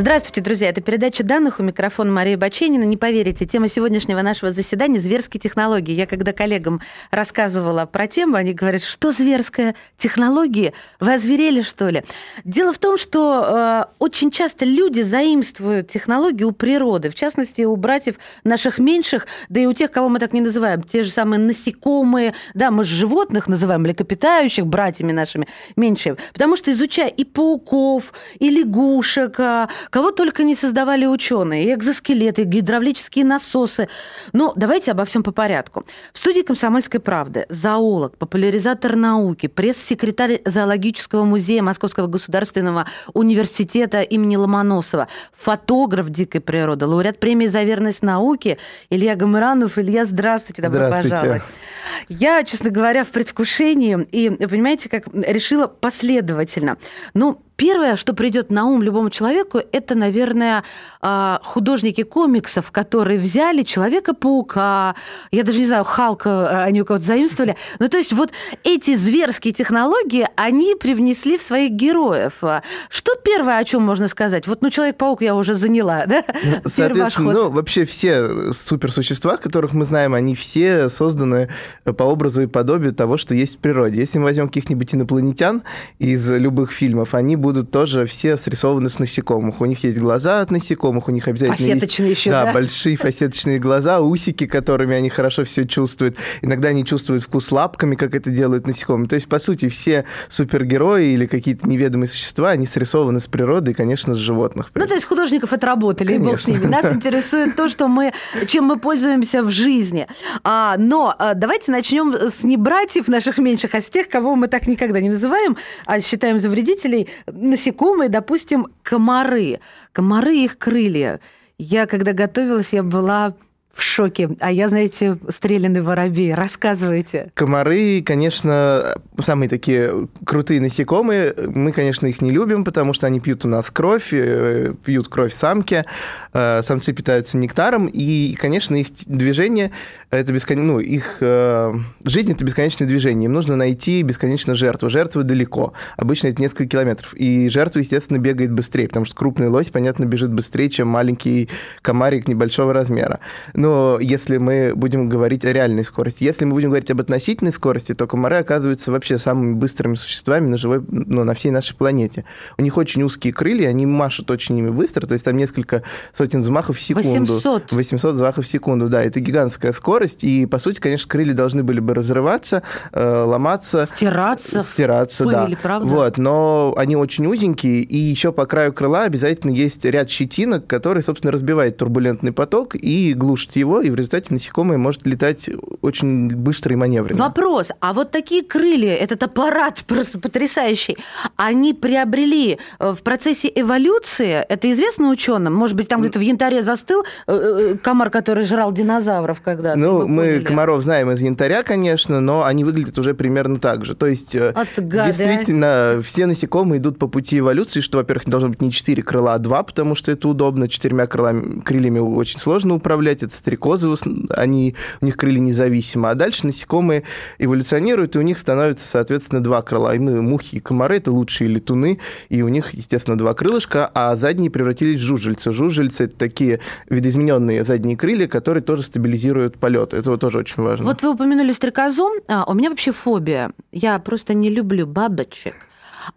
Здравствуйте, друзья. Это передача данных. У микрофона Мария Баченина. Не поверите, тема сегодняшнего нашего заседания – зверские технологии. Я когда коллегам рассказывала про тему, они говорят, что зверская технологии? Вы озверели, что ли? Дело в том, что э, очень часто люди заимствуют технологии у природы, в частности, у братьев наших меньших, да и у тех, кого мы так не называем, те же самые насекомые, да, мы же животных называем, млекопитающих братьями нашими меньшими, потому что изучая и пауков, и лягушек, а, Кого только не создавали ученые, и экзоскелеты, и гидравлические насосы. Но давайте обо всем по порядку. В студии «Комсомольской правды» зоолог, популяризатор науки, пресс-секретарь зоологического музея Московского государственного университета имени Ломоносова, фотограф дикой природы, лауреат премии «За верность науке» Илья Гамранов. Илья, здравствуйте, добро здравствуйте. пожаловать. Я, честно говоря, в предвкушении, и, понимаете, как решила последовательно. Ну, Первое, что придет на ум любому человеку, это, наверное, а, художники комиксов, которые взяли Человека-паука, я даже не знаю, Халка а, они у кого-то заимствовали. Ну, то есть вот эти зверские технологии, они привнесли в своих героев. Что первое, о чем можно сказать? Вот, ну, Человек-паук я уже заняла, да? Ну, соответственно, ну, вообще все суперсущества, которых мы знаем, они все созданы по образу и подобию того, что есть в природе. Если мы возьмем каких-нибудь инопланетян из любых фильмов, они будут будут тоже все срисованы с насекомых. У них есть глаза от насекомых, у них обязательно фасеточные есть... еще, да, да, большие фасеточные глаза, усики, которыми они хорошо все чувствуют. Иногда они чувствуют вкус лапками, как это делают насекомые. То есть, по сути, все супергерои или какие-то неведомые существа, они срисованы с природы и, конечно, с животных. Ну, то есть художников отработали, конечно. и бог с ними. Нас интересует то, что мы, чем мы пользуемся в жизни. А, но а, давайте начнем с не братьев наших меньших, а с тех, кого мы так никогда не называем, а считаем за вредителей насекомые, допустим, комары. Комары их крылья. Я, когда готовилась, я была в шоке. А я, знаете, стреляный воробей. Рассказывайте. Комары, конечно, самые такие крутые насекомые. Мы, конечно, их не любим, потому что они пьют у нас кровь, э, пьют кровь самки. Э, самцы питаются нектаром, и, конечно, их движение это бескон... ну, их э... жизнь это бесконечное движение. Им нужно найти бесконечно жертву. Жертвы далеко. Обычно это несколько километров. И жертва, естественно, бегает быстрее, потому что крупный лось, понятно, бежит быстрее, чем маленький комарик небольшого размера. Но если мы будем говорить о реальной скорости, если мы будем говорить об относительной скорости, то комары оказываются вообще самыми быстрыми существами на живой, ну, на всей нашей планете. У них очень узкие крылья, они машут очень ими быстро, то есть там несколько сотен взмахов в секунду. 800. 800 взмахов в секунду, да, это гигантская скорость, и, по сути, конечно, крылья должны были бы разрываться, э, ломаться. Стираться. Стираться, пыли, да. правда? Вот, но они очень узенькие, и еще по краю крыла обязательно есть ряд щетинок, который, собственно, разбивает турбулентный поток и глушит его, и в результате насекомое может летать очень быстро и маневренно. Вопрос, а вот такие крылья, этот аппарат просто потрясающий, они приобрели э, в процессе эволюции, это известно ученым? Может быть, там где-то в янтаре застыл э, э, комар, который жрал динозавров когда-то? Ну, мы поняли. комаров знаем из янтаря, конечно, но они выглядят уже примерно так же. То есть, От действительно, все насекомые идут по пути эволюции, что, во-первых, не должно быть не четыре крыла, а два, потому что это удобно. Четырьмя крылами, крыльями очень сложно управлять, это стрекозы они, у них крылья независимо. А дальше насекомые эволюционируют, и у них становится, соответственно, два крыла. И мы, мухи и комары, это лучшие летуны, и у них, естественно, два крылышка, а задние превратились в жужжельцы. Жужжельцы – это такие видоизмененные задние крылья, которые тоже стабилизируют полет. Это вот тоже очень важно. Вот вы упомянули стрекозу. А, у меня вообще фобия. Я просто не люблю бабочек.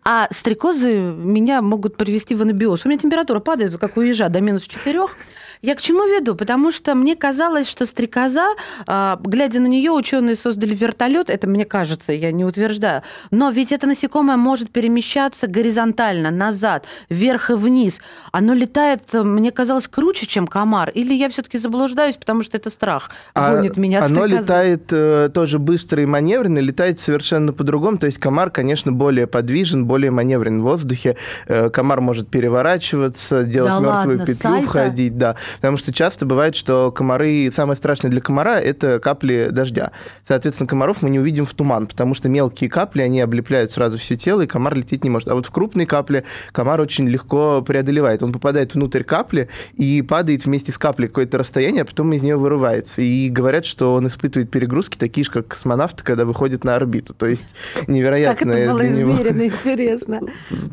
А стрекозы меня могут привести в анабиоз. У меня температура падает, как у ежа, до минус четырех. Я к чему веду? Потому что мне казалось, что стрекоза, а, глядя на нее, ученые создали вертолет. Это мне кажется, я не утверждаю. Но ведь это насекомое может перемещаться горизонтально, назад, вверх и вниз. Оно летает, мне казалось, круче, чем комар. Или я все-таки заблуждаюсь, потому что это страх а гонит меня Оно стрекозы. летает э, тоже быстро и маневренно, летает совершенно по-другому. То есть комар, конечно, более подвижен, более маневренный в воздухе. Э, комар может переворачиваться, делать Да мертвую ладно, петлю, сальто? входить, да. Потому что часто бывает, что комары, самое страшное для комара – это капли дождя. Соответственно, комаров мы не увидим в туман, потому что мелкие капли, они облепляют сразу все тело, и комар лететь не может. А вот в крупные капли комар очень легко преодолевает. Он попадает внутрь капли и падает вместе с каплей какое-то расстояние, а потом из нее вырывается. И говорят, что он испытывает перегрузки такие же, как космонавты, когда выходят на орбиту. То есть Как невероятно это было измерено, интересно.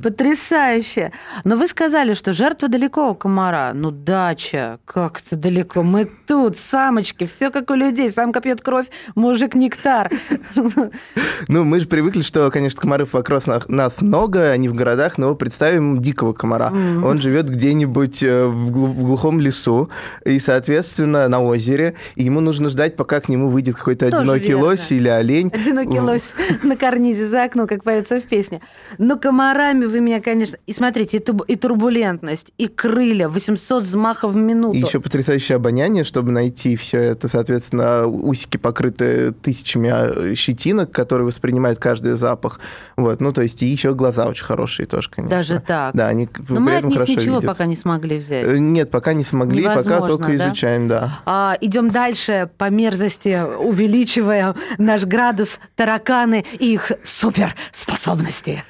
Потрясающе. Но вы сказали, что жертва далеко у комара. Ну, дача, как-то далеко. Мы тут, самочки, все как у людей. Самка пьет кровь, мужик нектар. Ну, мы же привыкли, что, конечно, комаров вокруг нас- много, они в городах, но представим дикого комара. Он живет где-нибудь э, в глу- в глухом лесу и, соответственно, на озере, и ему нужно ждать, пока к нему выйдет какой-то одинокий лось или олень. Одинокий лось на карнизе за окном, как поется в песне. Но комарами вы меня, конечно... И смотрите, и турбулентность, и крылья, 800 взмахов в минуту. И еще потрясающее обоняние, чтобы найти все это, соответственно, усики покрыты тысячами а, щетинок, которые воспринимают каждый запах. Вот, ну, то есть, и еще глаза очень хорошие тоже, конечно. Даже так. Да, они Но мы от них ничего видят. пока не смогли взять. Э, Нет, пока не смогли, пока Невозможно, только да? изучаем, да. А, идем дальше по мерзости, увеличивая наш градус тараканы и их суперспособности.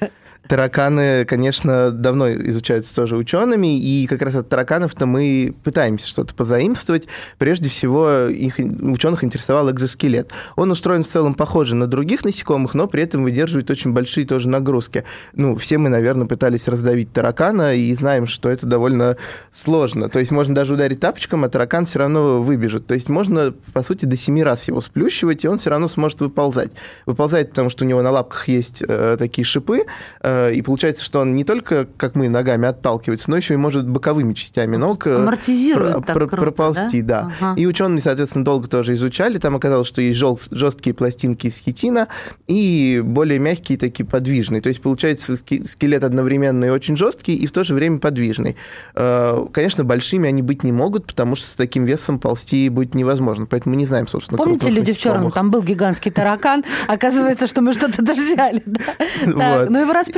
Тараканы, конечно, давно изучаются тоже учеными, и как раз от тараканов-то мы пытаемся что-то позаимствовать. Прежде всего, их ученых интересовал экзоскелет. Он устроен в целом похоже на других насекомых, но при этом выдерживает очень большие тоже нагрузки. Ну, все мы, наверное, пытались раздавить таракана, и знаем, что это довольно сложно. То есть можно даже ударить тапочком, а таракан все равно выбежит. То есть можно, по сути, до семи раз его сплющивать, и он все равно сможет выползать. Выползает, потому что у него на лапках есть э, такие шипы, э, и получается, что он не только, как мы, ногами отталкивается, но еще и может боковыми частями ног э, Амортизирует про- про- круто, проползти, да. Ага. И ученые, соответственно, долго тоже изучали. Там оказалось, что есть жесткие пластинки из хитина и более мягкие такие подвижные. То есть получается скелет одновременно и очень жесткий, и в то же время подвижный. Э, Конечно, большими они быть не могут, потому что с таким весом ползти будет невозможно. Поэтому мы не знаем, собственно, Помните люди в черном? насекомых. Там был гигантский таракан. Оказывается, что мы что-то взяли. Да? Так, Вот.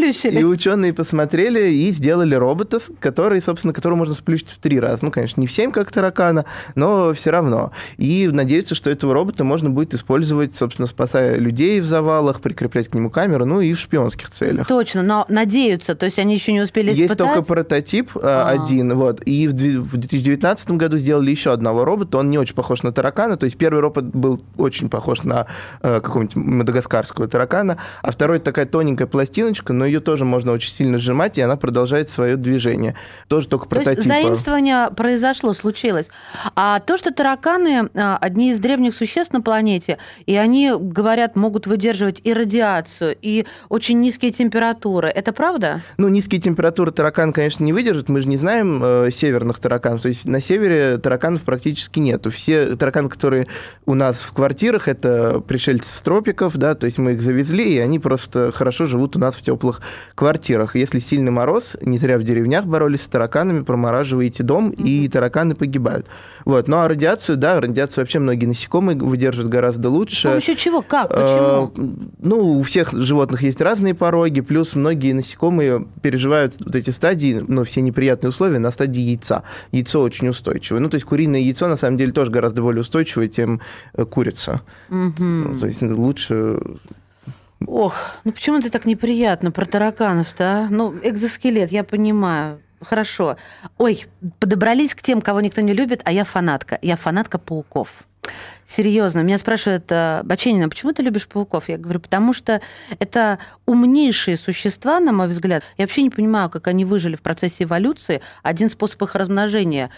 Его И ученые посмотрели и сделали робота, который, собственно, которого можно сплющить в три раза. Ну, конечно, не в семь, как таракана, но все равно. И надеются, что этого робота можно будет использовать, собственно, спасая людей в завалах, прикреплять к нему камеру, ну и в шпионских целях. Точно, но надеются, то есть они еще не успели Есть испытать. только прототип а, А. один, вот. И в 2019 году сделали еще одного робота. Он не очень похож на таракана. То есть первый робот был очень похож на э, какого-нибудь мадагаскарского таракана, а второй такая тоненькая пластиночка, но ее тоже можно очень сильно сжимать, и она продолжает свое движение. Тоже только То есть прототип. заимствование произошло, случилось. А то, что тараканы а, одни из древних существ на планете, и они, говорят, могут выдерживать и радиацию, и очень низкие температуры, это правда? Ну, низкие температуры таракан, конечно, не выдержит. Мы же не знаем э, северных тараканов. То есть на севере тараканов практически нету. Все тараканы, которые у нас в квартирах, это пришельцы с тропиков, да, то есть мы их завезли, и они просто хорошо живут у нас в теплых квартирах. Если сильный мороз, не зря в деревнях боролись с тараканами, промораживаете дом, и тараканы погибают. Вот. Ну, а радиацию, да, радиацию вообще многие насекомые выдерживают гораздо лучше. помощью чего? Как? Почему? Ну, у всех животных есть разные пороги, плюс многие насекомые переживают вот эти стадии, ну, все неприятные условия на стадии яйца. Яйцо очень устойчивое. Ну, то есть куриное яйцо, на самом деле, тоже гораздо более устойчивое, чем э, курица. Мгм. Ну, то есть ну, лучше... Ох, ну почему это так неприятно про тараканов-то, а? Ну, экзоскелет, я понимаю. Хорошо. Ой, подобрались к тем, кого никто не любит, а я фанатка. Я фанатка пауков. Серьезно, меня спрашивают, э, Баченина, почему ты любишь пауков? Я говорю, потому что это умнейшие существа, на мой взгляд. Я вообще не понимаю, как они выжили в процессе эволюции. Один способ их размножения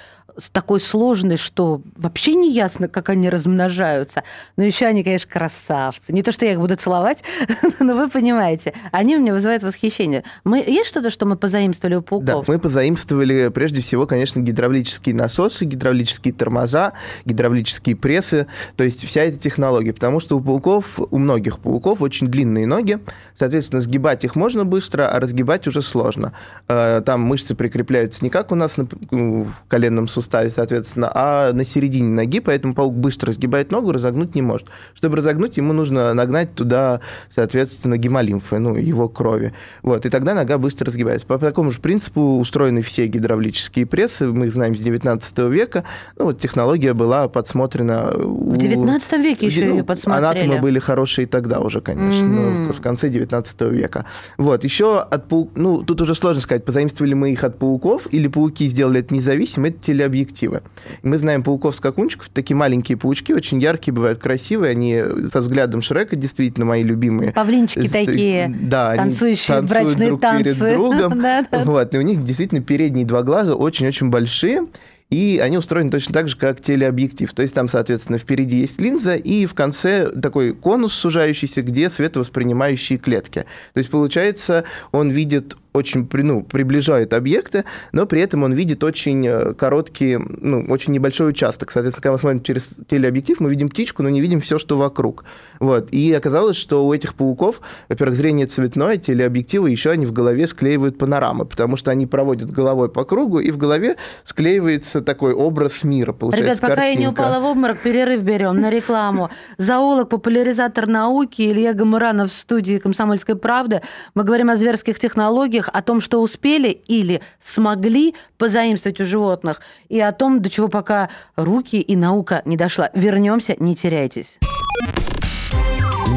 такой сложный, что вообще не ясно, как они размножаются. Но еще они, конечно, красавцы. Не то, что я их буду целовать, но вы понимаете. Они у меня вызывают восхищение. Мы, есть что-то, что мы позаимствовали у Да, пауков? мы позаимствовали прежде всего, конечно, гидравлические насосы, гидравлические тормоза, гидравлические прессы, то есть вся эта технология, потому что у пауков, у многих пауков очень длинные ноги, соответственно, сгибать их можно быстро, а разгибать уже сложно. Э, Там мышцы прикрепляются не как у нас на- в коленном суставе, суставе, соответственно, а на середине ноги, поэтому паук быстро сгибает ногу, разогнуть не может. Чтобы разогнуть, ему нужно нагнать туда, соответственно, гемолимфы, ну, его крови. Вот, и тогда нога быстро разгибается. По такому же принципу устроены все гидравлические прессы, мы их знаем с 19 века. Ну, вот технология была подсмотрена... В 19 веке еще ну, ее подсмотрели. Анатомы были хорошие тогда уже, конечно, mm-hmm. ну, в конце 19 века. Вот, еще от паук... Ну, тут уже сложно сказать, позаимствовали мы их от пауков, или пауки сделали это независимо, это телеобъективы. И мы знаем пауков-скакунчиков, такие маленькие паучки, очень яркие, бывают красивые, они со взглядом Шрека действительно мои любимые. Павлинчики такие, да, танцующие они брачные друг танцы. перед другом. Вот, и у них действительно передние два глаза очень-очень большие, и они устроены точно так же, как телеобъектив. То есть там, соответственно, впереди есть линза, и в конце такой конус сужающийся, где световоспринимающие клетки. То есть, получается, он видит очень ну, приближает объекты, но при этом он видит очень э, короткий, ну, очень небольшой участок. Соответственно, когда мы смотрим через телеобъектив, мы видим птичку, но не видим все, что вокруг. Вот. И оказалось, что у этих пауков, во-первых, зрение цветное, телеобъективы, еще они в голове склеивают панорамы, потому что они проводят головой по кругу, и в голове склеивается такой образ мира, получается Ребят, пока картинка. я не упала в обморок, перерыв берем на рекламу. Зоолог, популяризатор науки Илья Гамуранов в студии «Комсомольской правды». Мы говорим о зверских технологиях, технологиях, о том, что успели или смогли позаимствовать у животных, и о том, до чего пока руки и наука не дошла. Вернемся, не теряйтесь.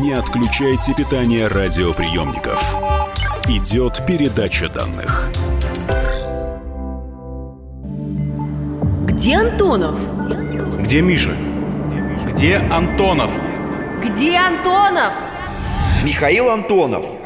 Не отключайте питание радиоприемников. Идет передача данных. Где Антонов? Где Миша? Где Антонов? Где Антонов? Михаил Антонов –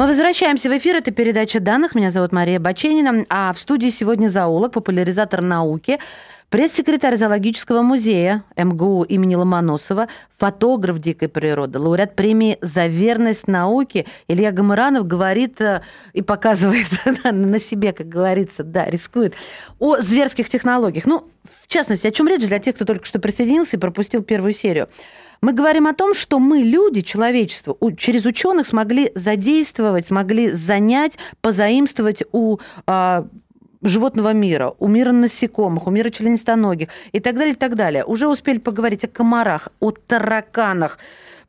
Мы возвращаемся в эфир. Это передача данных. Меня зовут Мария Баченина. А в студии сегодня зоолог, популяризатор науки, пресс-секретарь зоологического музея МГУ имени Ломоносова, фотограф дикой природы, лауреат премии «За верность науке» Илья Гамаранов говорит э, и показывает на себе, как говорится, да, рискует, о зверских технологиях. Ну, в частности, о чем речь для тех, кто только что присоединился и пропустил первую серию. Мы говорим о том, что мы, люди, человечество, через ученых смогли задействовать, смогли занять, позаимствовать у а, животного мира, у мира насекомых, у мира членистоногих и так далее, и так далее. Уже успели поговорить о комарах, о тараканах,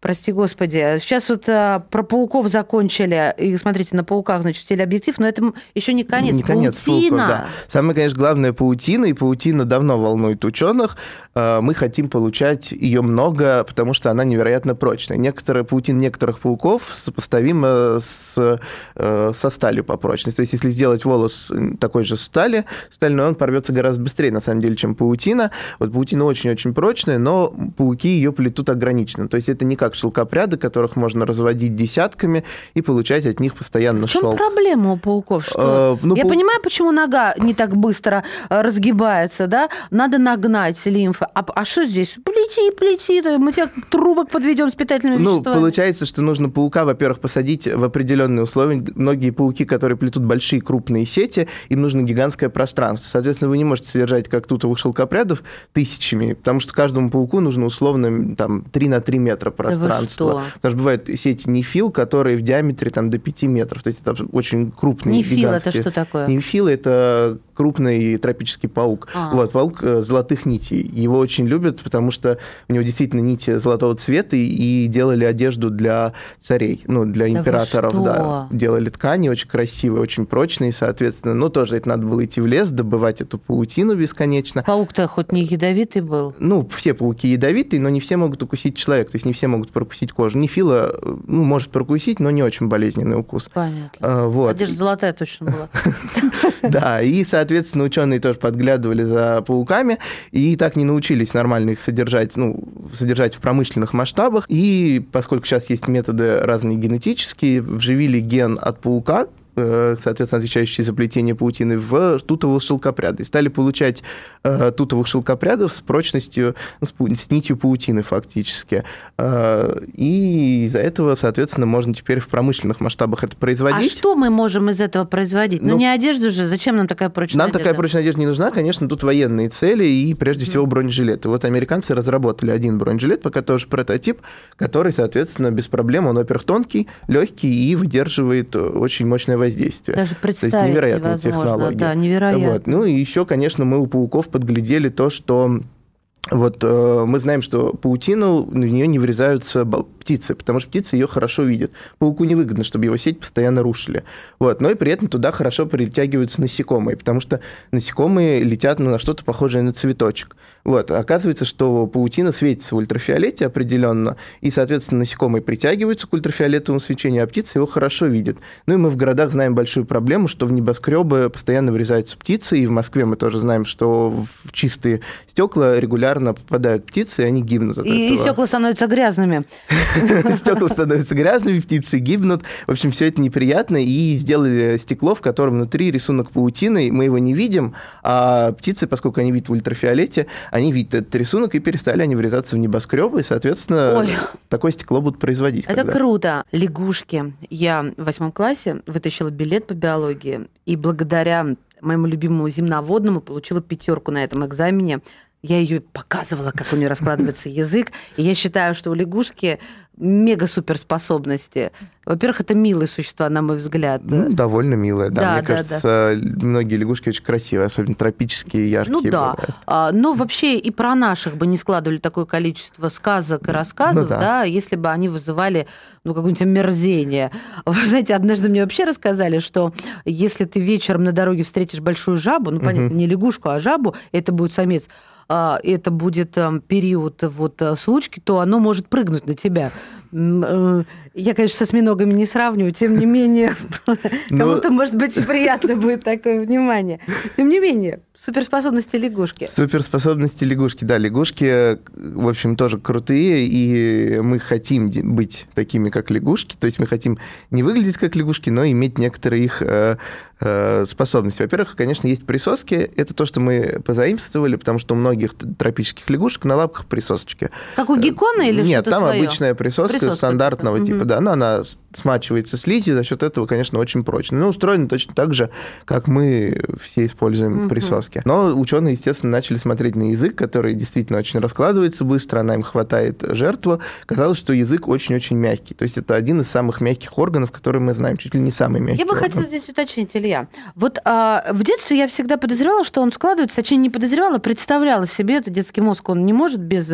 прости господи. Сейчас вот а, про пауков закончили, и смотрите, на пауках, значит, телеобъектив, но это еще не конец. Не конец, паутина. Да. Самое, конечно, главное паутина, и паутина давно волнует ученых. А, мы хотим получать ее много, потому что она невероятно прочная. Некоторые паутин некоторых пауков сопоставима с, э, со сталью по прочности. То есть, если сделать волос такой же стали, стальной, он порвется гораздо быстрее, на самом деле, чем паутина. Вот паутина очень-очень прочная, но пауки ее плетут ограниченно. То есть, это не как как шелкопряды, которых можно разводить десятками и получать от них постоянно В чем шелк. проблема у пауков? Что? Э, ну, Я пау... понимаю, почему нога не так быстро э, разгибается, да? Надо нагнать лимфы. А, а что здесь? Плети, плети, мы тебя трубок подведем с питательными ну, веществами. Ну, получается, что нужно паука, во-первых, посадить в определенные условия. Многие пауки, которые плетут большие крупные сети, им нужно гигантское пространство. Соответственно, вы не можете содержать, как тутовых шелкопрядов, тысячами, потому что каждому пауку нужно условно там 3 на 3 метра пространства пространство. Потому что бывают сети нефил, которые в диаметре там, до 5 метров. То есть это очень крупные. Нефил это что такое? Нефил это крупный тропический паук. А. Вот, паук э, золотых нитей. Его очень любят, потому что у него действительно нити золотого цвета, и делали одежду для царей, ну, для да императоров, да. Делали ткани очень красивые, очень прочные, соответственно. Но тоже это надо было идти в лес, добывать эту паутину бесконечно. Паук-то хоть не ядовитый был? Ну, все пауки ядовитые, но не все могут укусить человека, то есть не все могут прокусить кожу. Нефила, ну, может прокусить, но не очень болезненный укус. Понятно. А, вот. Одежда золотая точно была. Да, и, соответственно, ученые тоже подглядывали за пауками и так не научились нормально их содержать, ну, содержать в промышленных масштабах. И поскольку сейчас есть методы разные генетические, вживили ген от паука, соответственно, отвечающие за плетение паутины, в тутовые шелкопряды. И стали получать э, тутовых шелкопрядов с прочностью, ну, с, с нитью паутины фактически. Э, И из-за этого, соответственно, можно теперь в промышленных масштабах это А производить. что мы можем из этого производить? Ну, Ну, не одежду же. Зачем нам такая прочная Нам одежда? такая прочная одежда не нужна, конечно, тут военные цели и прежде всего бронежилеты. Вот американцы разработали один бронежилет, пока тоже прототип, который, соответственно, без проблем, он, во-первых, тонкий, легкий и выдерживает э, очень мощное воздействие. Даже То есть представить невероятная невозможно. технология. Да, невероятно. Вот. Ну и еще, конечно, мы у пауков подглядели то, что вот э, мы знаем, что паутину в нее не врезаются птицы, потому что птицы ее хорошо видят. Пауку невыгодно, чтобы его сеть постоянно рушили. Вот. Но и при этом туда хорошо притягиваются насекомые, потому что насекомые летят ну, на что-то похожее на цветочек. Вот. Оказывается, что паутина светится в ультрафиолете определенно, и, соответственно, насекомые притягиваются к ультрафиолетовому свечению, а птицы его хорошо видят. Ну и мы в городах знаем большую проблему, что в небоскребы постоянно врезаются птицы, и в Москве мы тоже знаем, что в чистые стекла регулярно попадают птицы, и они гибнут от И, и этого. стекла становятся грязными. Стекла становятся грязными, птицы гибнут. В общем, все это неприятно. И сделали стекло, в котором внутри рисунок паутины. Мы его не видим, а птицы, поскольку они видят в ультрафиолете, они видят этот рисунок и перестали они врезаться в небоскребы. И, соответственно, Ой. такое стекло будут производить. Это когда- круто. Лягушки. Я в восьмом классе вытащила билет по биологии, и благодаря моему любимому земноводному получила пятерку на этом экзамене. Я ее показывала, как у нее раскладывается язык. И я считаю, что у лягушки мега суперспособности. Во-первых, это милые существа, на мой взгляд. Ну, довольно милая, да. Да, Мне да, кажется, многие лягушки очень красивые, особенно тропические, яркие. Ну да. А, Но вообще и про наших бы не складывали такое количество сказок и рассказов, Ну да. да, если бы они вызывали ну, какое-нибудь омерзение. Вы знаете, однажды мне вообще рассказали, что если ты вечером на дороге встретишь большую жабу, ну, понятно, не лягушку, а жабу, это будет самец, это будет эм, период вот э, случки, то оно может прыгнуть на тебя. Э, Я, конечно, со осьминогами не сравниваю, тем не менее, Ну- кому-то, может быть, и приятно будет такое внимание. Тем не менее, суперспособности лягушки. Суперспособности лягушки. Да, лягушки, в общем, тоже крутые, и мы хотим быть такими, как лягушки. То есть мы хотим не выглядеть как лягушки, но иметь некоторые их э, э, способности. Во-первых, конечно, есть присоски. Это то, что мы позаимствовали, потому что у многих тропических лягушек на лапках присосочки. Как у геккона или Нет, что-то там своё? обычная присоска, Присоска стандартного типа. Да, но она смачивается слизью, за счет этого, конечно, очень прочно. Но устроена точно так же, как мы все используем Мгм. присоски. Но ученые, естественно, начали смотреть на язык, который действительно очень раскладывается быстро, она им хватает жертву. Казалось, что язык очень-очень мягкий. То есть это один из самых мягких органов, которые мы знаем, чуть ли не самый мягкий Я бы орган. хотела здесь уточнить, Илья. Вот а, в детстве я всегда подозревала, что он складывается, точнее, не подозревала, представляла себе, это детский мозг, он не может без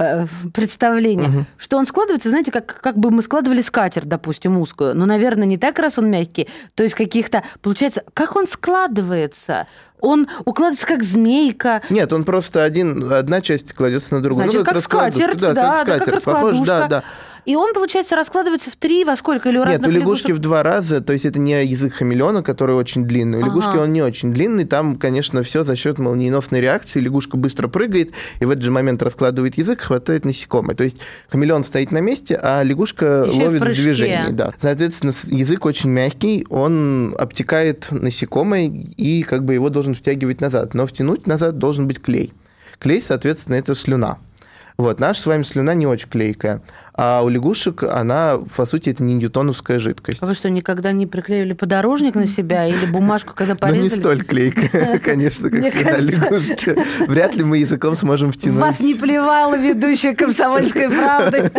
э, представления, Мгм. что он складывается, знаете, как, как бы мы складывали скатерть, допустим, узкую. Но, наверное, не так, раз он мягкий. То есть каких-то, получается, как он складывается? Он укладывается как змейка, Нет, он просто один, одна часть кладется на другую. Значит, ну, как раскладушка, скатерть, да, да, как как скатерть. Похож, раскладушка. да, да. И он, получается, раскладывается в три, во сколько, или у Нет, у лягушки лягушек? в два раза, то есть это не язык хамелеона, который очень длинный. У Ага. лягушки он не очень длинный, там, конечно, все за счет молниеносной реакции. Лягушка быстро прыгает, и в этот же момент раскладывает язык, хватает насекомое. То есть хамелеон стоит на месте, а лягушка в ловит в прыжке. движении. Да. Соответственно, язык очень мягкий, он обтекает насекомое и как бы его должен втягивать назад. Но втянуть назад должен быть клей. Клей, соответственно, это слюна. Вот, наша с вами слюна не очень клейкая. А у лягушек она, по сути, это не ньютоновская жидкость. А Вы что, никогда не приклеивали подорожник на себя или бумажку, когда порезали? не столь клейкая, конечно, как кажется- лягушки. Вряд ли мы языком сможем втянуть. Вас не плевала ведущая комсомольской правды.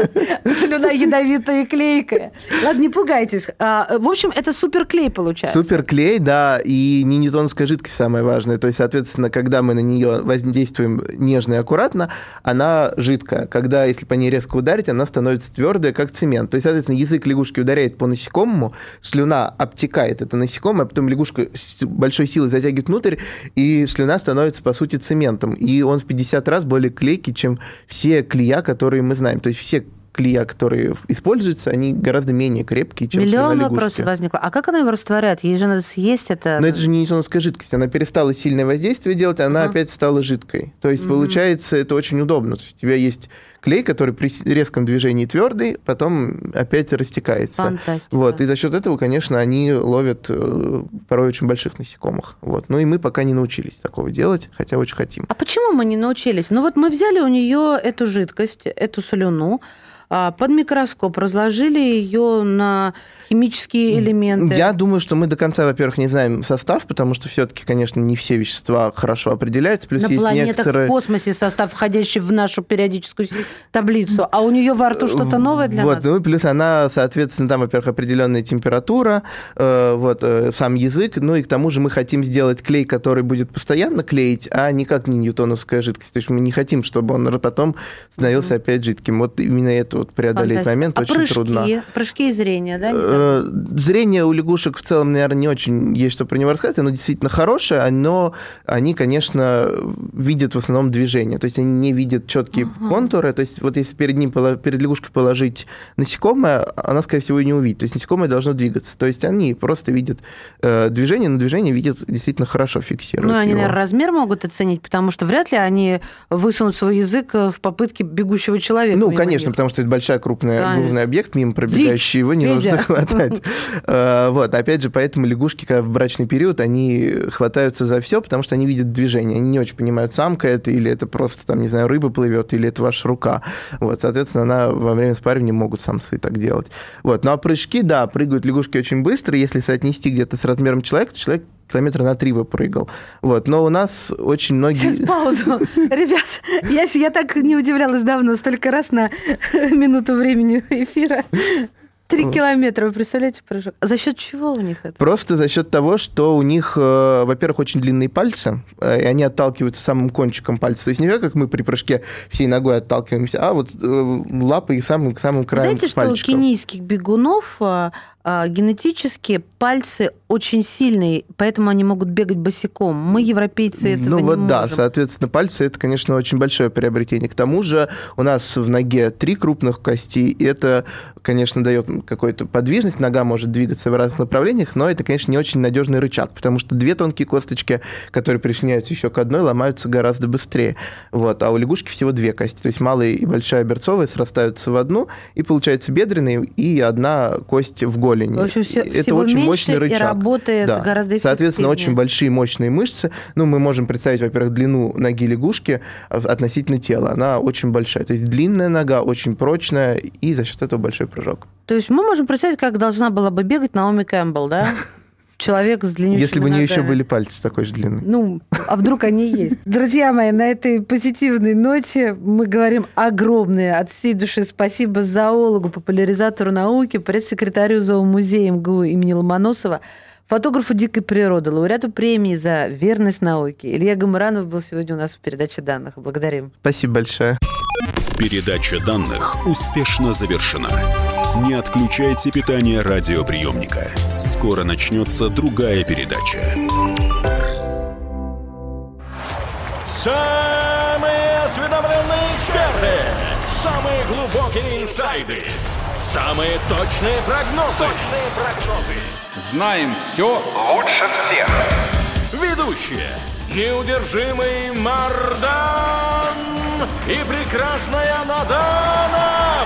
Слюна ядовитая и клейкая. Ладно, не пугайтесь. А, В общем, это суперклей получается. Суперклей, да, и не ньютоновская жидкость самое важное. То есть, соответственно, когда мы на нее воздействуем нежно и аккуратно, она жидкая. Когда, если по ней резко ударить, она становится твердая, как цемент. То есть, соответственно, язык лягушки ударяет по насекомому, слюна обтекает это насекомое, а потом лягушка с большой силой затягивает внутрь, и слюна становится, по сути, цементом. И он в 50 раз более клейкий, чем все клея, которые мы знаем. То есть все клея, которые используются, они гораздо менее крепкие, чем Миллион вопросов возникло. А как она его растворяет? Ей же надо съесть это. Но это же не ньютоновская жидкость, она перестала сильное воздействие делать, она Ага. опять стала жидкой. То есть, получается, это очень удобно. То есть, у тебя есть клей, который при резком движении твердый, потом опять растекается. Фантастика. Вот, и за счет этого, конечно, они ловят э, порой очень больших насекомых. Вот. Ну и мы пока не научились такого делать, хотя очень хотим. А почему мы не научились? Ну вот мы взяли у нее эту жидкость, эту слюну, а, под микроскоп, разложили ее на химические элементы. Я думаю, что мы до конца, во-первых, не знаем состав, потому что все-таки, конечно, не все вещества хорошо определяются. Плюс на есть планетах некоторые... в космосе состав, входящий в нашу периодическую таблицу, а у нее во рту что-то новое для вот, нас? Ну, плюс она, соответственно, там, во-первых, определенная температура, э, вот, э, сам язык, ну и к тому же мы хотим сделать клей, который будет постоянно клеить, а никак не ньютоновская жидкость. То есть мы не хотим, чтобы он потом становился опять жидким. Вот именно это вот преодолеть Фантастика. момент а очень прыжки? трудно. Прыжки и зрение, да? Э, Зрение у лягушек в целом, наверное, не очень есть что про него рассказать. Оно действительно хорошее, но они, конечно, видят в основном движение. То есть они не видят четкие контуры. То есть вот если перед ним, перед лягушкой положить насекомое, она, скорее всего, и не увидит. То есть насекомое должно двигаться. То есть они просто видят э, движение, но движение видят действительно хорошо, фиксируют Ну, они, его. наверное, размер могут оценить, потому что вряд ли они высунут свой язык э, в попытке бегущего человека. Ну, конечно, них. потому что это большая крупная, крупный объект, мимо пробегающий, его не Федя. нужно хватать. Э, Вот, опять же, поэтому лягушки, когда в брачный период, они хватаются за все, потому что они видят движение. Они не очень понимают, самка это или это просто, там, не знаю, рыба плывет, или это ваша рука. Вот, соответственно, она во время спаривания могут самцы так делать. Вот, ну а прыжки, да, прыгают лягушки очень быстро. Если соотнести где-то с размером человека, то человек километра на три бы прыгал. Вот, но у нас очень многие... Сейчас паузу. Ребят, я, я так не удивлялась давно, столько раз на минуту времени эфира. Три километра, вы представляете, прыжок? За счет чего у них это? Просто за счет того, что у них, э, во-первых, очень длинные пальцы, э, и они отталкиваются самым кончиком пальца. То есть не так, как мы при прыжке всей ногой отталкиваемся, а вот э, лапы и самым, самым краем Знаете, что у кенийских бегунов а, генетически пальцы очень сильные, поэтому они могут бегать босиком. Мы, европейцы, этого ну не вот да, соответственно, пальцы это, конечно, очень большое приобретение. К тому же у нас в ноге три крупных кости, и это, конечно, дает какую-то подвижность. Нога может двигаться в разных направлениях, но это, конечно, не очень надежный рычаг, потому что две тонкие косточки, которые присоединяются еще к одной, ломаются гораздо быстрее. Вот. А у лягушки всего две кости, то есть малая и большая берцовая срастаются в одну, и получается бедренные и одна кость в голени. В общем, все, это всего очень мощный и рычаг. работает Да. гораздо Соответственно, очень эффективнее. большие мощные мышцы. Ну, мы можем представить, во-первых, длину ноги лягушки а, относительно тела. Она очень большая. То есть длинная нога, очень прочная, и за счет этого большой прыжок. То есть мы можем представить, как должна была бы бегать Наоми Кэмпбелл, да? Человек с длиннющими Если бы у нее еще были пальцы такой же длины. Ну, а вдруг они есть? Друзья мои, на этой позитивной ноте мы говорим огромное от всей души спасибо зоологу, популяризатору науки, пресс-секретарю зоомузея МГУ имени Ломоносова, фотографу дикой природы, лауреату премии за верность науке. Илья Гамаранов был сегодня у нас в передаче данных. Благодарим. Спасибо большое. Передача данных успешно завершена. Не отключайте питание радиоприемника. Скоро начнется другая передача. Самые осведомленные эксперты, самые глубокие инсайды, самые точные прогнозы. Точные прогнозы. Знаем все Лучше всех. Ведущие. Неудержимый Мардан и прекрасная Надана